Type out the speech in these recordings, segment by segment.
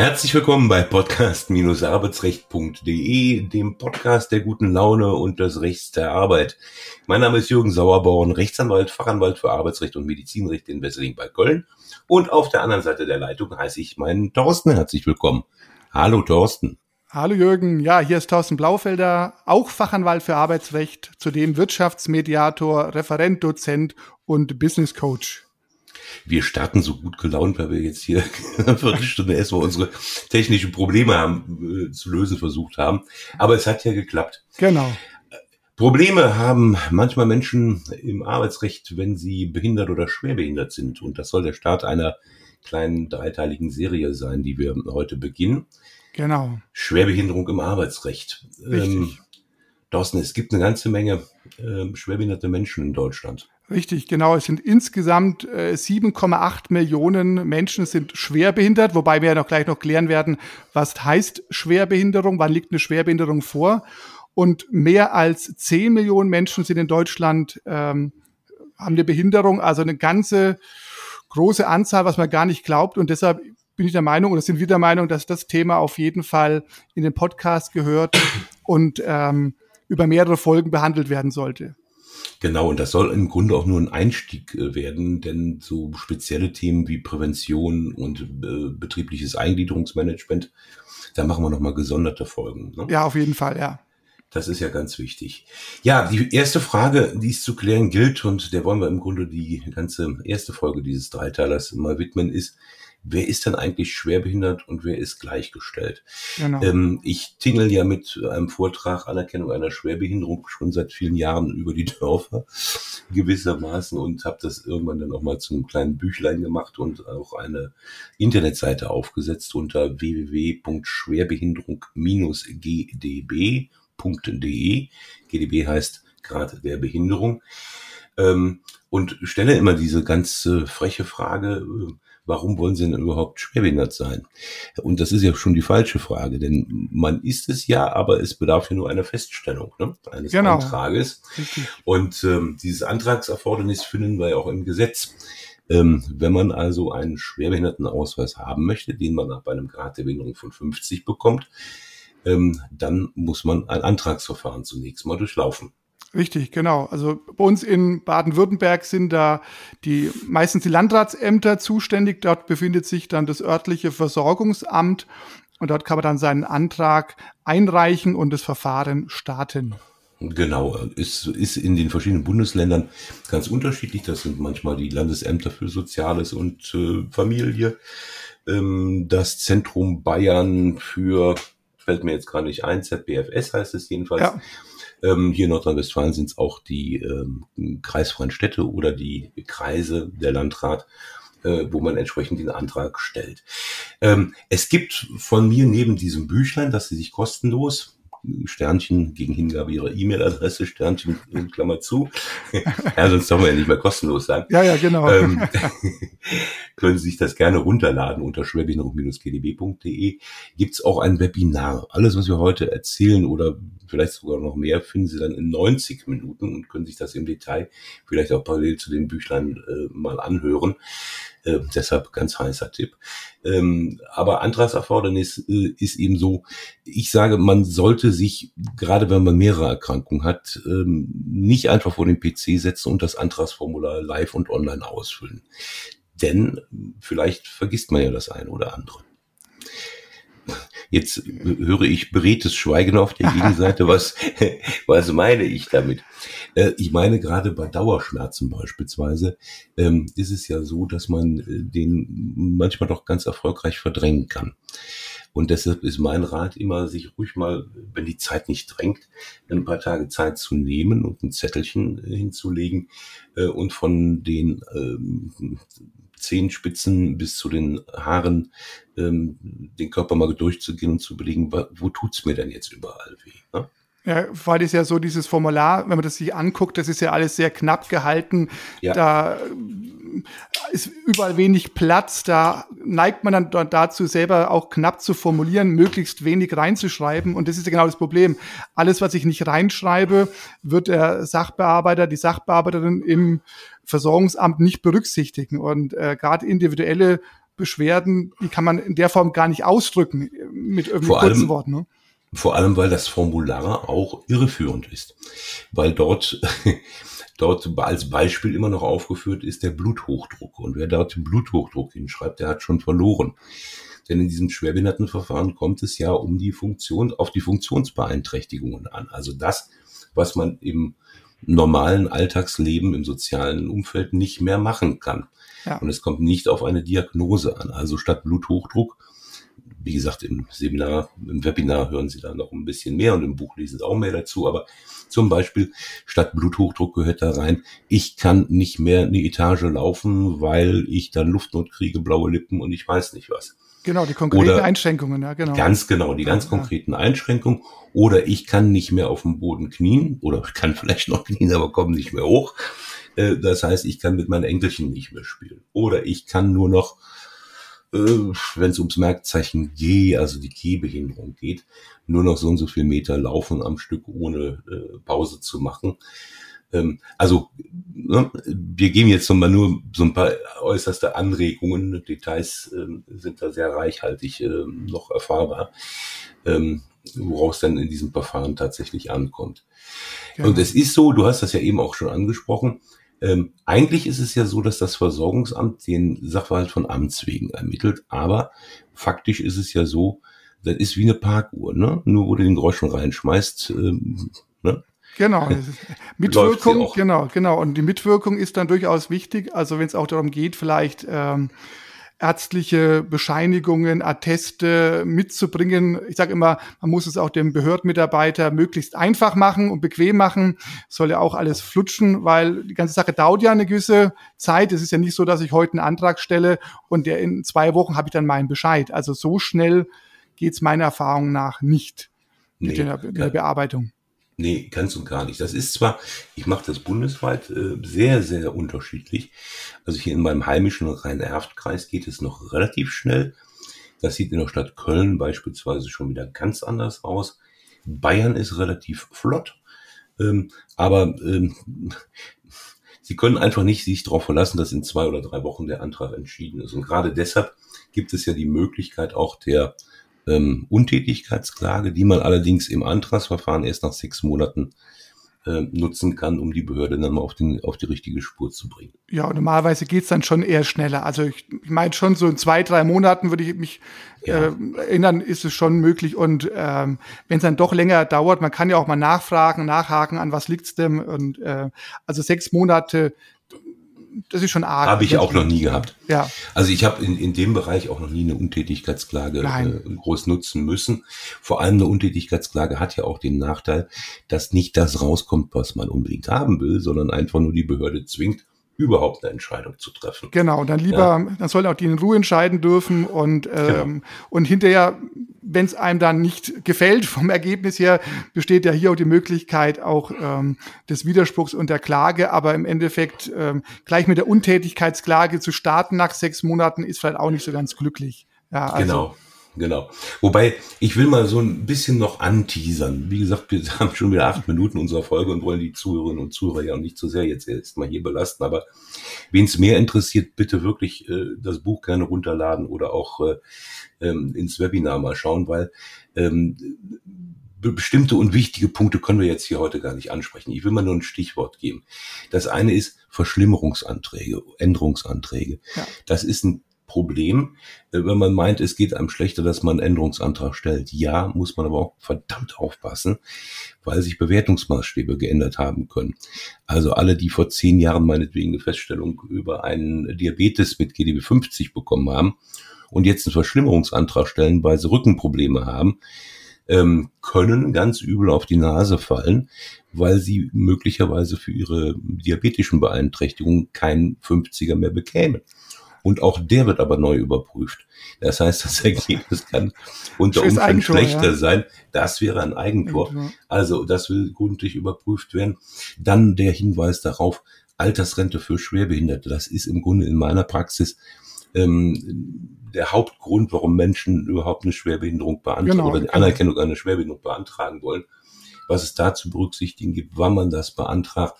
Herzlich willkommen bei podcast-arbeitsrecht.de, dem Podcast der guten Laune und des Rechts der Arbeit. Mein Name ist Jürgen Sauerborn, Rechtsanwalt, Fachanwalt für Arbeitsrecht und Medizinrecht in Wesseling bei Köln. Und auf der anderen Seite der Leitung heiße ich meinen Thorsten herzlich willkommen. Hallo Thorsten. Hallo Jürgen, ja, hier ist Thorsten Blaufelder, auch Fachanwalt für Arbeitsrecht, zudem Wirtschaftsmediator, Referent, Dozent und Business Coach wir starten so gut gelaunt, weil wir jetzt hier eine Viertelstunde erstmal unsere technischen Probleme haben, äh, zu lösen versucht haben. Aber es hat ja geklappt. Genau. Probleme haben manchmal Menschen im Arbeitsrecht, wenn sie behindert oder schwerbehindert sind. Und das soll der Start einer kleinen dreiteiligen Serie sein, die wir heute beginnen. Genau. Schwerbehinderung im Arbeitsrecht. Richtig. Ähm, Thorsten, es gibt eine ganze Menge äh, schwerbehinderte Menschen in Deutschland. Richtig, genau. Es sind insgesamt äh, 7,8 Millionen Menschen sind schwerbehindert, wobei wir ja noch gleich noch klären werden, was heißt Schwerbehinderung, wann liegt eine Schwerbehinderung vor. Und mehr als 10 Millionen Menschen sind in Deutschland, ähm, haben eine Behinderung, also eine ganze große Anzahl, was man gar nicht glaubt. Und deshalb bin ich der Meinung, oder sind wir der Meinung, dass das Thema auf jeden Fall in den Podcast gehört und ähm, über mehrere Folgen behandelt werden sollte. Genau, und das soll im Grunde auch nur ein Einstieg äh, werden, denn so spezielle Themen wie Prävention und äh, betriebliches Eingliederungsmanagement, da machen wir nochmal gesonderte Folgen. Ne? Ja, auf jeden Fall, ja. Das ist ja ganz wichtig. Ja, die erste Frage, die es zu klären gilt, und der wollen wir im Grunde die ganze erste Folge dieses Dreiteilers mal widmen, ist, wer ist denn eigentlich schwerbehindert und wer ist gleichgestellt? Genau. Ähm, ich tingel ja mit einem Vortrag Anerkennung einer Schwerbehinderung schon seit vielen Jahren über die Dörfer gewissermaßen und habe das irgendwann dann auch mal zu einem kleinen Büchlein gemacht und auch eine Internetseite aufgesetzt unter www.schwerbehinderung-gdb.de. GDB heißt Grad der Behinderung. Ähm, und stelle immer diese ganz äh, freche Frage, äh, warum wollen sie denn überhaupt schwerbehindert sein? Und das ist ja schon die falsche Frage, denn man ist es ja, aber es bedarf ja nur einer Feststellung ne? eines genau. Antrages. Und ähm, dieses Antragserfordernis finden wir ja auch im Gesetz. Ähm, wenn man also einen Schwerbehindertenausweis haben möchte, den man bei einem Grad der Behinderung von 50 bekommt, ähm, dann muss man ein Antragsverfahren zunächst mal durchlaufen. Richtig, genau. Also bei uns in Baden-Württemberg sind da die meistens die Landratsämter zuständig. Dort befindet sich dann das örtliche Versorgungsamt und dort kann man dann seinen Antrag einreichen und das Verfahren starten. Genau, ist, ist in den verschiedenen Bundesländern ganz unterschiedlich. Das sind manchmal die Landesämter für Soziales und äh, Familie, ähm, das Zentrum Bayern für, fällt mir jetzt gerade nicht ein, ZBFS heißt es jedenfalls. Ja. Ähm, hier in Nordrhein-Westfalen sind es auch die ähm, kreisfreien Städte oder die Kreise, der Landrat, äh, wo man entsprechend den Antrag stellt. Ähm, es gibt von mir neben diesem Büchlein, das Sie sich kostenlos Sternchen gegen Hingabe ihrer E-Mail-Adresse, Sternchen in Klammer zu. ja, sonst darf man ja nicht mehr kostenlos sagen. Ja, ja, genau. Ähm, können Sie sich das gerne runterladen unter schwerbehinderung-gdb.de. Gibt's auch ein Webinar. Alles, was wir heute erzählen oder vielleicht sogar noch mehr, finden Sie dann in 90 Minuten und können sich das im Detail vielleicht auch parallel zu dem Büchlein äh, mal anhören. Äh, deshalb ganz heißer Tipp. Ähm, aber Antragserfordernis äh, ist eben so, ich sage, man sollte sich, gerade wenn man mehrere Erkrankungen hat, ähm, nicht einfach vor den PC setzen und das Antragsformular live und online ausfüllen. Denn vielleicht vergisst man ja das eine oder andere. Jetzt höre ich beredtes Schweigen auf der Gegenseite. Was, was meine ich damit? Äh, ich meine, gerade bei Dauerschmerzen beispielsweise ähm, ist es ja so, dass man äh, den manchmal doch ganz erfolgreich verdrängen kann. Und deshalb ist mein Rat immer, sich ruhig mal, wenn die Zeit nicht drängt, ein paar Tage Zeit zu nehmen und ein Zettelchen hinzulegen äh, und von den ähm, Zehenspitzen bis zu den Haaren ähm, den Körper mal durchzugehen und zu überlegen, wo tut's mir denn jetzt überall weh? Ne? Ja, weil es ja so dieses Formular, wenn man das sich anguckt, das ist ja alles sehr knapp gehalten. Ja. Da ist überall wenig Platz. Da neigt man dann dazu, selber auch knapp zu formulieren, möglichst wenig reinzuschreiben. Und das ist ja genau das Problem. Alles, was ich nicht reinschreibe, wird der Sachbearbeiter, die Sachbearbeiterin im Versorgungsamt nicht berücksichtigen. Und äh, gerade individuelle Beschwerden, die kann man in der Form gar nicht ausdrücken mit irgendwie kurzen allem, Worten. Ne? Vor allem, weil das Formular auch irreführend ist. Weil dort, dort als Beispiel immer noch aufgeführt ist der Bluthochdruck. Und wer dort den Bluthochdruck hinschreibt, der hat schon verloren. Denn in diesem Schwerbehindertenverfahren kommt es ja um die Funktion, auf die Funktionsbeeinträchtigungen an. Also das, was man im normalen Alltagsleben im sozialen Umfeld nicht mehr machen kann. Ja. Und es kommt nicht auf eine Diagnose an. Also statt Bluthochdruck wie gesagt, im Seminar, im Webinar hören Sie da noch ein bisschen mehr und im Buch lesen Sie auch mehr dazu. Aber zum Beispiel statt Bluthochdruck gehört da rein, ich kann nicht mehr eine Etage laufen, weil ich dann Luftnot kriege, blaue Lippen und ich weiß nicht was. Genau, die konkreten Oder Einschränkungen, ja, genau. Ganz genau, die ganz konkreten Einschränkungen. Oder ich kann nicht mehr auf dem Boden knien oder kann vielleicht noch knien, aber komme nicht mehr hoch. Äh, das heißt, ich kann mit meinen Enkelchen nicht mehr spielen. Oder ich kann nur noch äh, wenn es ums Merkzeichen G, also die Gehbehinderung geht, nur noch so und so viel Meter laufen am Stück, ohne äh, Pause zu machen. Ähm, also ne, wir geben jetzt nochmal nur so ein paar äußerste Anregungen. Details ähm, sind da sehr reichhaltig äh, noch erfahrbar, ähm, woraus dann in diesem Verfahren tatsächlich ankommt. Ja. Und es ist so, du hast das ja eben auch schon angesprochen, ähm, eigentlich ist es ja so, dass das Versorgungsamt den Sachverhalt von Amts wegen ermittelt, aber faktisch ist es ja so, das ist wie eine Parkuhr, ne? Nur wo du den Groschen reinschmeißt, ähm, ne? Genau, Mitwirkung, genau, genau. Und die Mitwirkung ist dann durchaus wichtig. Also wenn es auch darum geht, vielleicht ähm, ärztliche Bescheinigungen, Atteste mitzubringen. Ich sage immer, man muss es auch dem Behördenmitarbeiter möglichst einfach machen und bequem machen. Soll ja auch alles flutschen, weil die ganze Sache dauert ja eine gewisse Zeit. Es ist ja nicht so, dass ich heute einen Antrag stelle und der in zwei Wochen habe ich dann meinen Bescheid. Also so schnell geht's meiner Erfahrung nach nicht mit, nee, der, mit der Bearbeitung. Nee, ganz und gar nicht. Das ist zwar, ich mache das bundesweit äh, sehr, sehr unterschiedlich. Also hier in meinem heimischen Rhein-Erft-Kreis geht es noch relativ schnell. Das sieht in der Stadt Köln beispielsweise schon wieder ganz anders aus. Bayern ist relativ flott, ähm, aber ähm, Sie können einfach nicht sich darauf verlassen, dass in zwei oder drei Wochen der Antrag entschieden ist. Und gerade deshalb gibt es ja die Möglichkeit auch der ähm, Untätigkeitsklage, die man allerdings im Antragsverfahren erst nach sechs Monaten äh, nutzen kann, um die Behörde dann mal auf, den, auf die richtige Spur zu bringen. Ja, normalerweise geht's dann schon eher schneller. Also ich, ich meine schon so in zwei, drei Monaten würde ich mich ja. äh, erinnern, ist es schon möglich. Und ähm, wenn es dann doch länger dauert, man kann ja auch mal nachfragen, nachhaken, an was liegt's denn. Und äh, also sechs Monate das ist schon arg. Habe ich auch noch nie gehabt. Ja. Also ich habe in, in dem Bereich auch noch nie eine Untätigkeitsklage äh, groß nutzen müssen. Vor allem eine Untätigkeitsklage hat ja auch den Nachteil, dass nicht das rauskommt, was man unbedingt haben will, sondern einfach nur die Behörde zwingt, überhaupt eine Entscheidung zu treffen. Genau, dann lieber, ja. dann sollen auch die in Ruhe entscheiden dürfen und, ähm, genau. und hinterher, wenn es einem dann nicht gefällt vom Ergebnis her, besteht ja hier auch die Möglichkeit auch ähm, des Widerspruchs und der Klage, aber im Endeffekt ähm, gleich mit der Untätigkeitsklage zu starten nach sechs Monaten ist vielleicht auch nicht so ganz glücklich. Ja, also, genau. Genau. Wobei, ich will mal so ein bisschen noch anteasern. Wie gesagt, wir haben schon wieder acht Minuten unserer Folge und wollen die Zuhörerinnen und Zuhörer ja nicht zu sehr jetzt erst mal hier belasten. Aber wen es mehr interessiert, bitte wirklich äh, das Buch gerne runterladen oder auch äh, ähm, ins Webinar mal schauen, weil ähm, bestimmte und wichtige Punkte können wir jetzt hier heute gar nicht ansprechen. Ich will mal nur ein Stichwort geben. Das eine ist Verschlimmerungsanträge, Änderungsanträge. Ja. Das ist ein Problem, äh, wenn man meint, es geht einem schlechter, dass man einen Änderungsantrag stellt. Ja, muss man aber auch verdammt aufpassen, weil sich Bewertungsmaßstäbe geändert haben können. Also alle, die vor zehn Jahren meinetwegen eine Feststellung über einen Diabetes mit GDB 50 bekommen haben und jetzt einen Verschlimmerungsantrag stellen, weil sie Rückenprobleme haben, ähm, können ganz übel auf die Nase fallen, weil sie möglicherweise für ihre diabetischen Beeinträchtigungen keinen 50er mehr bekämen und auch der wird aber neu überprüft. Das heißt, das Ergebnis kann unter Umständen schlechter ja. sein. Das wäre ein Eigentor. Eigentor. Also das will gründlich überprüft werden. Dann der Hinweis darauf, Altersrente für Schwerbehinderte. Das ist im Grunde in meiner Praxis ähm, der Hauptgrund, warum Menschen überhaupt eine Schwerbehinderung beantragen genau, oder die genau. Anerkennung einer Schwerbehinderung beantragen wollen. Was es da zu berücksichtigen gibt, wann man das beantragt,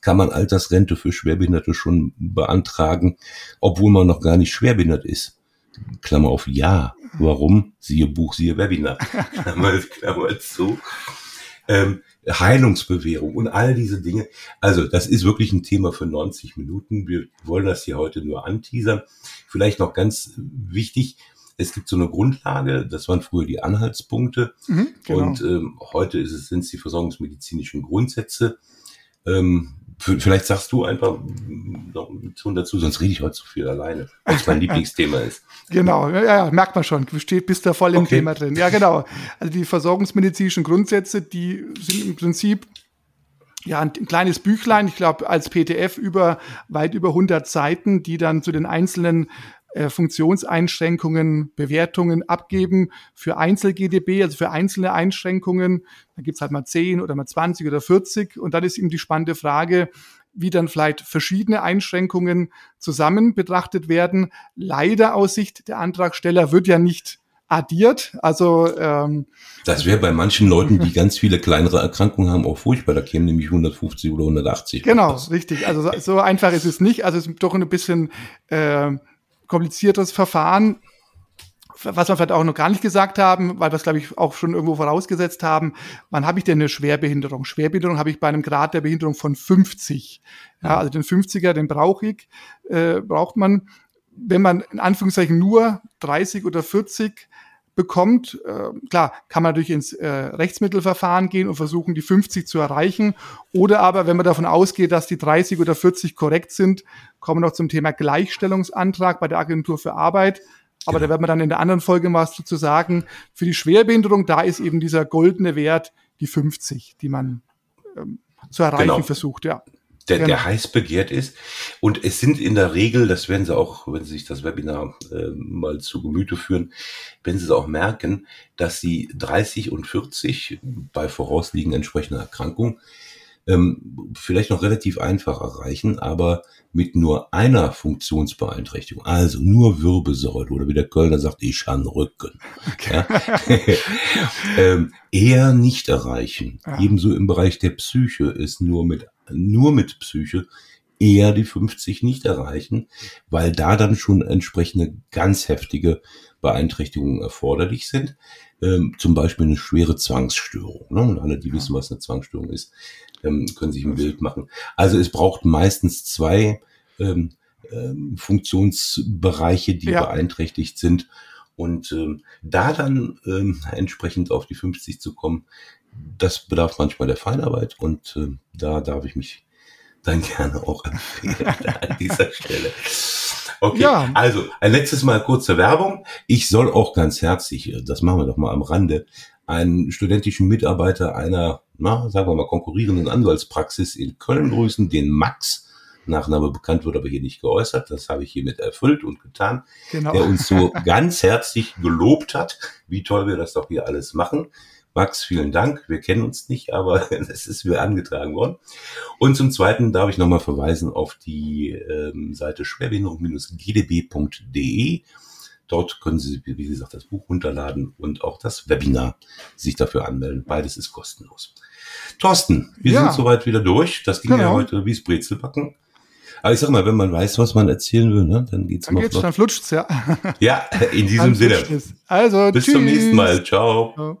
kann man Altersrente für Schwerbehinderte schon beantragen, obwohl man noch gar nicht schwerbehindert ist. Klammer auf Ja. Warum? Siehe Buch, siehe Webinar. Klammer, Klammer zu. Ähm, Heilungsbewährung und all diese Dinge. Also das ist wirklich ein Thema für 90 Minuten. Wir wollen das hier heute nur anteasern. Vielleicht noch ganz wichtig, es gibt so eine Grundlage, das waren früher die Anhaltspunkte mhm, genau. und ähm, heute ist es, sind es die versorgungsmedizinischen Grundsätze. Ähm, vielleicht sagst du einfach noch ein dazu, sonst rede ich heute zu viel alleine, was mein Lieblingsthema ist. Genau, ja, ja, merkt man schon, du bist da voll im okay. Thema drin. Ja, genau. Also die versorgungsmedizinischen Grundsätze, die sind im Prinzip ja, ein, kleines Büchlein, ich glaube, als PDF über weit über 100 Seiten, die dann zu den einzelnen Funktionseinschränkungen, Bewertungen abgeben für Einzel-GDB, also für einzelne Einschränkungen. Da gibt's halt mal 10 oder mal 20 oder 40. Und dann ist eben die spannende Frage, wie dann vielleicht verschiedene Einschränkungen zusammen betrachtet werden. Leider aus Sicht der Antragsteller wird ja nicht addiert. Also ähm, das wäre bei manchen Leuten, die ganz viele kleinere Erkrankungen haben, auch furchtbar. Da kämen nämlich 150 oder 180. Genau, richtig. Also so, so einfach ist es nicht. Also es ist doch ein bisschen äh, kompliziertes Verfahren, was wir vielleicht auch noch gar nicht gesagt haben, weil wir es, glaube ich, auch schon irgendwo vorausgesetzt haben. Wann habe ich denn eine Schwerbehinderung? Schwerbehinderung habe ich bei einem Grad der Behinderung von 50. Ja, also den 50er, den brauche ich, äh, braucht man. Wenn man in Anführungszeichen nur 30 oder 40 bekommt. Äh, klar, kann man natürlich ins äh, Rechtsmittelverfahren gehen und versuchen, die 50 zu erreichen. Oder aber, wenn man davon ausgeht, dass die 30 oder 40 korrekt sind, kommen wir noch zum Thema Gleichstellungsantrag bei der Agentur für Arbeit. Aber genau. da werden wir dann in der anderen Folge was zu sagen. Für die Schwerbehinderung, da ist eben dieser goldene Wert die 50, die man ähm, zu erreichen genau. versucht, ja der, genau. der heiß begehrt ist. Und es sind in der Regel, das werden Sie auch, wenn Sie sich das Webinar äh, mal zu Gemüte führen, wenn Sie es auch merken, dass Sie 30 und 40 bei vorausliegenden entsprechender Erkrankung ähm, vielleicht noch relativ einfach erreichen, aber mit nur einer Funktionsbeeinträchtigung, also nur Wirbelsäule oder wie der Kölner sagt, ich habe Rücken, okay. ja, ähm, eher nicht erreichen. Ja. Ebenso im Bereich der Psyche ist nur mit nur mit Psyche eher die 50 nicht erreichen, weil da dann schon entsprechende ganz heftige Beeinträchtigungen erforderlich sind. Ähm, zum Beispiel eine schwere Zwangsstörung. Ne? Und alle, die wissen, was eine Zwangsstörung ist, ähm, können sich ein Bild machen. Also es braucht meistens zwei ähm, ähm, Funktionsbereiche, die ja. beeinträchtigt sind. Und ähm, da dann ähm, entsprechend auf die 50 zu kommen, das bedarf manchmal der Feinarbeit und äh, da darf ich mich dann gerne auch empfehlen an dieser Stelle. Okay, ja. also ein letztes Mal kurze Werbung. Ich soll auch ganz herzlich, äh, das machen wir doch mal am Rande, einen studentischen Mitarbeiter einer, na, sagen wir mal, konkurrierenden Anwaltspraxis in Köln grüßen, den Max. Nachname bekannt wird aber hier nicht geäußert. Das habe ich hiermit erfüllt und getan. Genau. Der uns so ganz herzlich gelobt hat, wie toll wir das doch hier alles machen. Max, vielen Dank. Wir kennen uns nicht, aber es ist mir angetragen worden. Und zum Zweiten darf ich nochmal verweisen auf die ähm, Seite schwerbehinderung-gdb.de. Dort können Sie, wie gesagt, das Buch runterladen und auch das Webinar sich dafür anmelden. Beides ist kostenlos. Thorsten, wir ja. sind soweit wieder durch. Das ging genau. ja heute wie Brezelbacken. Aber ich sag mal, wenn man weiß, was man erzählen will, ne, dann geht's dann noch. Geht's, dann flutscht's, ja. Ja, in diesem Sinne. Also, bis tschüss. zum nächsten Mal. Ciao. Ciao.